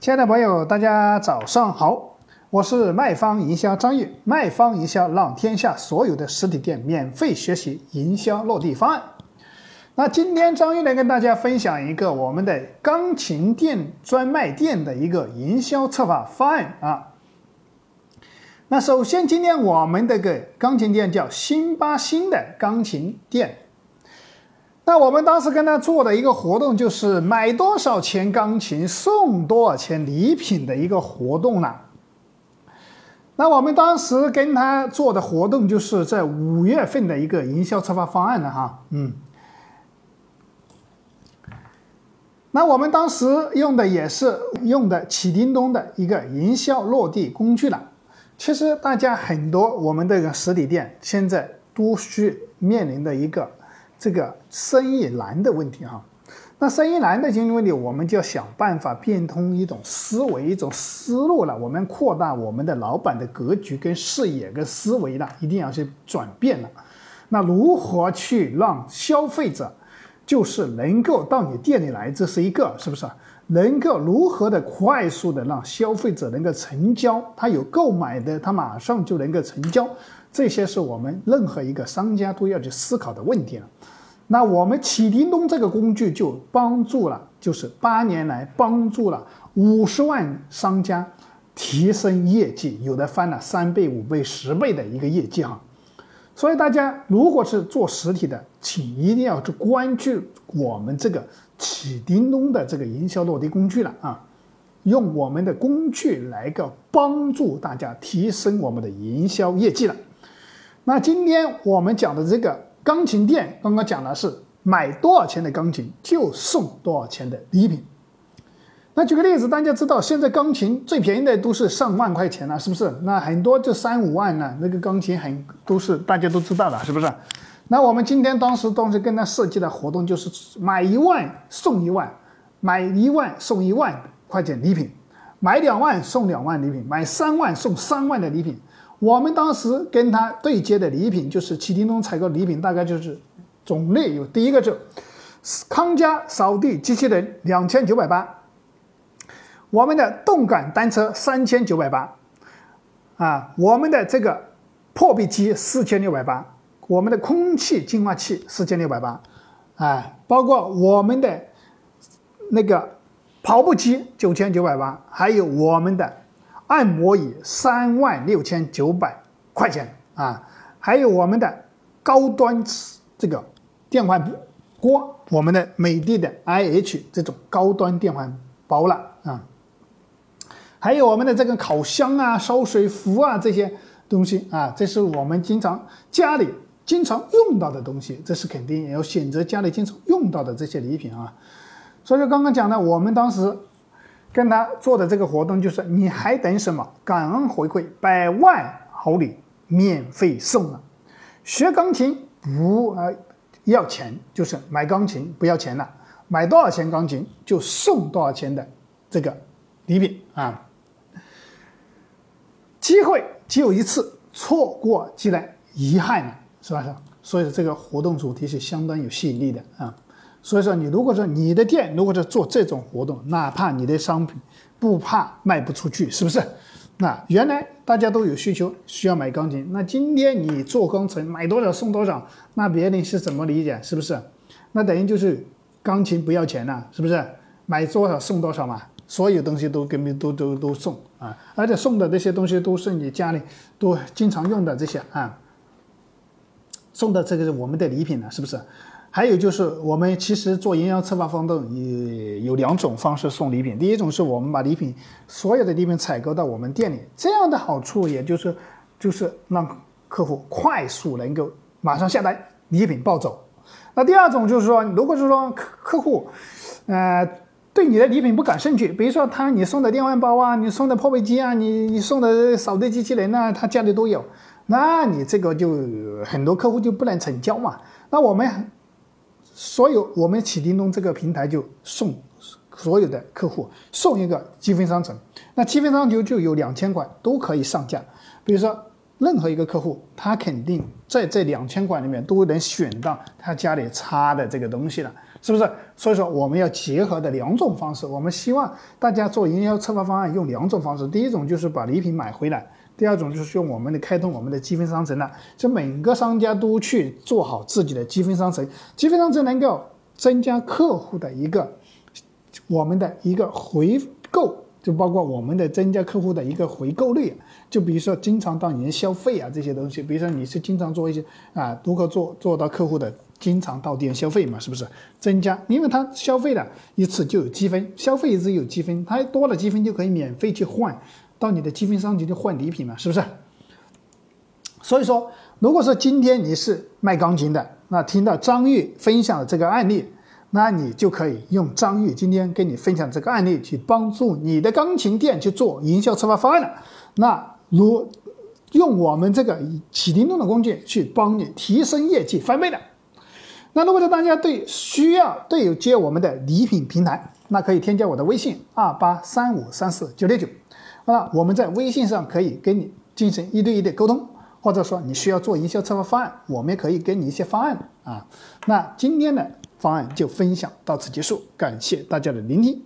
亲爱的朋友，大家早上好，我是卖方营销张玉，卖方营销让天下所有的实体店免费学习营销落地方案。那今天张玉来跟大家分享一个我们的钢琴店专卖店的一个营销策划方案啊。那首先，今天我们这个钢琴店叫辛巴星的钢琴店。那我们当时跟他做的一个活动，就是买多少钱钢琴送多少钱礼品的一个活动了。那我们当时跟他做的活动，就是在五月份的一个营销策划方案了哈，嗯。那我们当时用的也是用的启叮咚的一个营销落地工具了。其实大家很多我们这个实体店现在都需面临的一个。这个生意难的问题哈，那生意难的经济问题，我们就要想办法变通一种思维、一种思路了。我们扩大我们的老板的格局、跟视野、跟思维了，一定要去转变了。那如何去让消费者就是能够到你店里来？这是一个，是不是？能够如何的快速的让消费者能够成交？他有购买的，他马上就能够成交。这些是我们任何一个商家都要去思考的问题了。那我们启叮咚这个工具就帮助了，就是八年来帮助了五十万商家提升业绩，有的翻了三倍、五倍、十倍的一个业绩哈。所以大家如果是做实体的，请一定要去关注我们这个启叮咚的这个营销落地工具了啊，用我们的工具来个帮助大家提升我们的营销业绩了。那今天我们讲的这个。钢琴店刚刚讲的是买多少钱的钢琴就送多少钱的礼品。那举个例子，大家知道现在钢琴最便宜的都是上万块钱了，是不是？那很多就三五万呢，那个钢琴很都是大家都知道的，是不是？那我们今天当时当时跟他设计的活动就是买一万送一万，买一万送一万块钱礼品，买两万送两万礼品，买三万送三万的礼品。我们当时跟他对接的礼品就是启叮咚采购礼品，大概就是种类有第一个就康佳扫地机器人两千九百八，我们的动感单车三千九百八，啊，我们的这个破壁机四千六百八，我们的空气净化器四千六百八，啊，包括我们的那个跑步机九千九百八，还有我们的。按摩椅三万六千九百块钱啊，还有我们的高端这个电饭锅，我们的美的的 IH 这种高端电饭煲了啊，还有我们的这个烤箱啊、烧水壶啊这些东西啊，这是我们经常家里经常用到的东西，这是肯定也要选择家里经常用到的这些礼品啊。所以说刚刚讲的，我们当时。跟他做的这个活动就是，你还等什么？感恩回馈，百万好礼免费送了。学钢琴不呃要钱，就是买钢琴不要钱了，买多少钱钢琴就送多少钱的这个礼品啊。机会只有一次，错过即然遗憾了，是吧？所以这个活动主题是相当有吸引力的啊。所以说，你如果说你的店如果是做这种活动，哪怕你的商品不怕卖不出去，是不是？那原来大家都有需求，需要买钢琴。那今天你做工程，买多少送多少，那别人是怎么理解？是不是？那等于就是钢琴不要钱了，是不是？买多少送多少嘛，所有东西都给你都都都送啊，而且送的这些东西都是你家里都经常用的这些啊，送的这个是我们的礼品了，是不是？还有就是，我们其实做营销策划活动也有两种方式送礼品。第一种是我们把礼品所有的礼品采购到我们店里，这样的好处也就是，就是让客户快速能够马上下单，礼品抱走。那第二种就是说，如果是说客客户，呃，对你的礼品不感兴趣，比如说他你送的电饭煲啊，你送的破壁机啊，你你送的扫地机器人啊，他家里都有，那你这个就很多客户就不能成交嘛。那我们。所有我们启叮咚这个平台就送所有的客户送一个积分商城，那积分商城就有两千款都可以上架。比如说任何一个客户，他肯定在这两千款里面都能选到他家里差的这个东西了。是不是？所以说我们要结合的两种方式，我们希望大家做营销策划方案用两种方式，第一种就是把礼品买回来，第二种就是用我们的开通我们的积分商城了。就每个商家都去做好自己的积分商城，积分商城能够增加客户的一个我们的一个回购。就包括我们的增加客户的一个回购率，就比如说经常到你消费啊这些东西，比如说你是经常做一些啊，如何做做到客户的经常到店消费嘛，是不是增加？因为他消费了一次就有积分，消费一次有积分，他多了积分就可以免费去换到你的积分商城去换礼品嘛，是不是？所以说，如果说今天你是卖钢琴的，那听到张玉分享的这个案例。那你就可以用张玉今天跟你分享这个案例，去帮助你的钢琴店去做营销策划方案了。那如用我们这个启叮咚的工具去帮你提升业绩翻倍的。那如果说大家对需要对有接我们的礼品平台，那可以添加我的微信二八三五三四九六九。那我们在微信上可以跟你进行一对一的沟通，或者说你需要做营销策划方案，我们也可以给你一些方案啊。那今天的？方案就分享到此结束，感谢大家的聆听。